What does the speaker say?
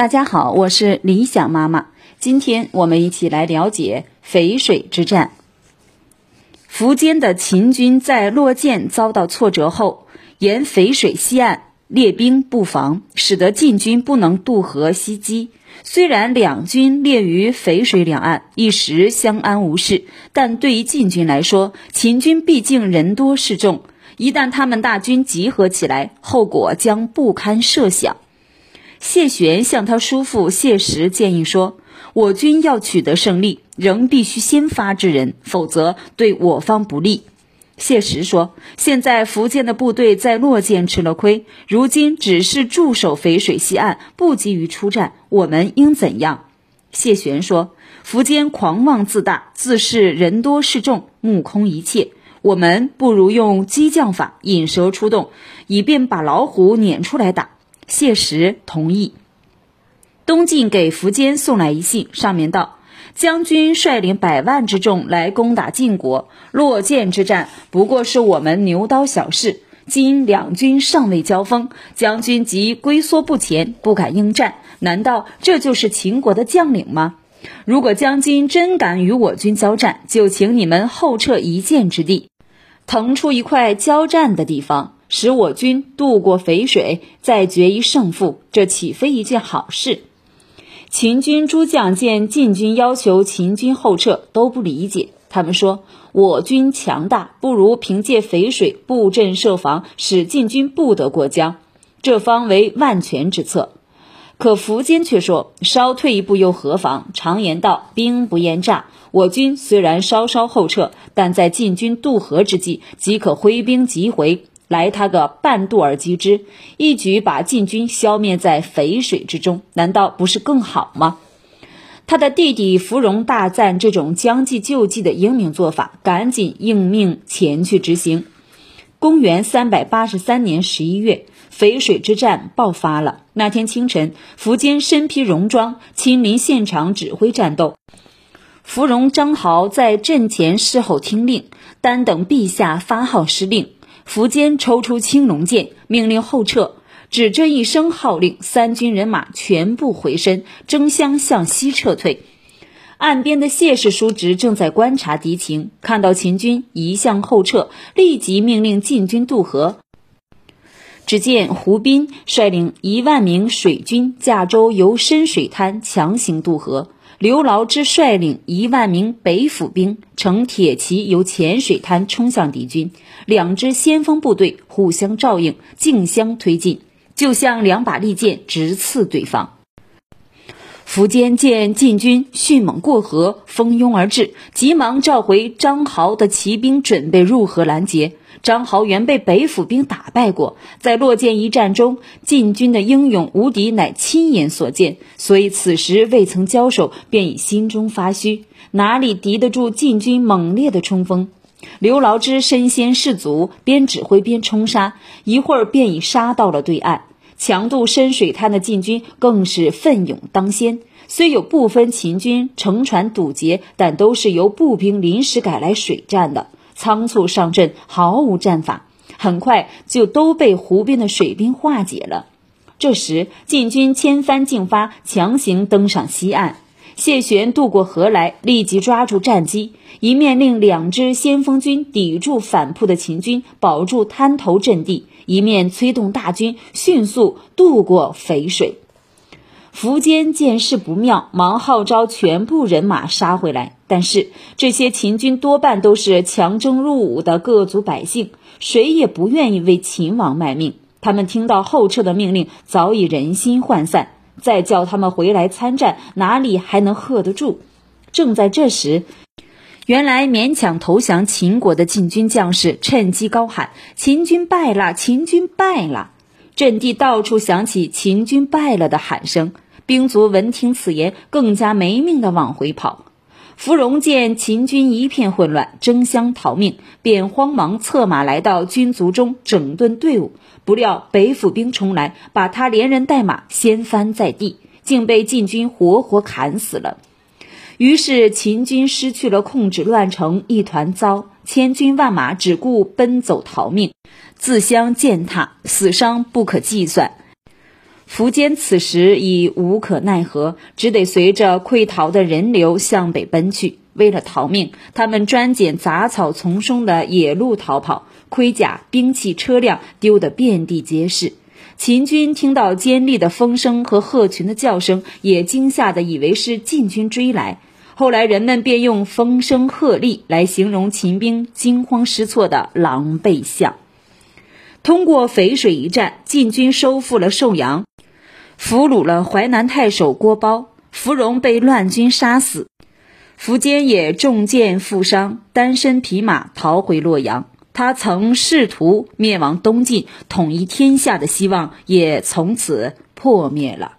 大家好，我是理想妈妈。今天我们一起来了解淝水之战。苻坚的秦军在洛涧遭到挫折后，沿淝水西岸列兵布防，使得晋军不能渡河西击。虽然两军列于淝水两岸，一时相安无事，但对于晋军来说，秦军毕竟人多势众，一旦他们大军集合起来，后果将不堪设想。谢玄向他叔父谢石建议说：“我军要取得胜利，仍必须先发制人，否则对我方不利。”谢石说：“现在苻坚的部队在洛涧吃了亏，如今只是驻守淝水西岸，不急于出战，我们应怎样？”谢玄说：“苻坚狂妄自大，自恃人多势众，目空一切。我们不如用激将法，引蛇出洞，以便把老虎撵出来打。”谢石同意。东晋给苻坚送来一信，上面道：“将军率领百万之众来攻打晋国，洛涧之战不过是我们牛刀小事。今两军尚未交锋，将军即龟缩不前，不敢应战，难道这就是秦国的将领吗？如果将军真敢与我军交战，就请你们后撤一箭之地，腾出一块交战的地方。”使我军渡过淝水，再决一胜负，这岂非一件好事？秦军诸将见晋军要求秦军后撤，都不理解。他们说：“我军强大，不如凭借淝水布阵设防，使晋军不得过江，这方为万全之策。”可苻坚却说：“稍退一步又何妨？常言道，兵不厌诈。我军虽然稍稍后撤，但在晋军渡河之际，即可挥兵急回。”来他个半渡而击之，一举把晋军消灭在淝水之中，难道不是更好吗？他的弟弟芙蓉大赞这种将计就计的英明做法，赶紧应命前去执行。公元三百八十三年十一月，淝水之战爆发了。那天清晨，苻坚身披戎装，亲临现场指挥战斗。芙蓉、张豪在阵前侍候听令，单等陛下发号施令。苻坚抽出青龙剑，命令后撤。只这一声号令，三军人马全部回身，争相向西撤退。岸边的谢氏叔侄正在观察敌情，看到秦军一向后撤，立即命令晋军渡河。只见胡斌率领一万名水军驾舟由深水滩强行渡河。刘牢之率领一万名北府兵乘铁骑由浅水滩冲向敌军，两支先锋部队互相照应，竞相推进，就像两把利剑直刺对方。苻坚见晋军迅猛过河，蜂拥而至，急忙召回张豪的骑兵，准备入河拦截。张豪原被北府兵打败过，在洛涧一战中，晋军的英勇无敌乃亲眼所见，所以此时未曾交手，便已心中发虚，哪里敌得住晋军猛烈的冲锋？刘牢之身先士卒，边指挥边冲杀，一会儿便已杀到了对岸。强渡深水滩的晋军更是奋勇当先，虽有部分秦军乘船堵截，但都是由步兵临时改来水战的。仓促上阵，毫无战法，很快就都被湖边的水兵化解了。这时，晋军千帆竞发，强行登上西岸。谢玄渡过河来，立即抓住战机，一面令两支先锋军抵住反扑的秦军，保住滩头阵地，一面催动大军迅速渡过淝水。苻坚见势不妙，忙号召全部人马杀回来。但是这些秦军多半都是强征入伍的各族百姓，谁也不愿意为秦王卖命。他们听到后撤的命令，早已人心涣散。再叫他们回来参战，哪里还能喝得住？正在这时，原来勉强投降秦国的晋军将士趁机高喊：“秦军败了！秦军败了！”阵地到处响起秦军败了的喊声，兵卒闻听此言，更加没命的往回跑。芙蓉见秦军一片混乱，争相逃命，便慌忙策马来到军卒中整顿队伍。不料北府兵冲来，把他连人带马掀翻在地，竟被晋军活活砍死了。于是秦军失去了控制，乱成一团糟，千军万马只顾奔走逃命。自相践踏，死伤不可计算。苻坚此时已无可奈何，只得随着溃逃的人流向北奔去。为了逃命，他们专捡杂草丛生的野路逃跑，盔甲、兵器、车辆丢得遍地皆是。秦军听到尖利的风声和鹤群的叫声，也惊吓得以为是晋军追来。后来人们便用“风声鹤唳”来形容秦兵惊慌失措的狼狈相。通过淝水一战，晋军收复了寿阳，俘虏了淮南太守郭苞，芙蓉被乱军杀死。苻坚也中箭负伤，单身匹马逃回洛阳。他曾试图灭亡东晋，统一天下的希望也从此破灭了。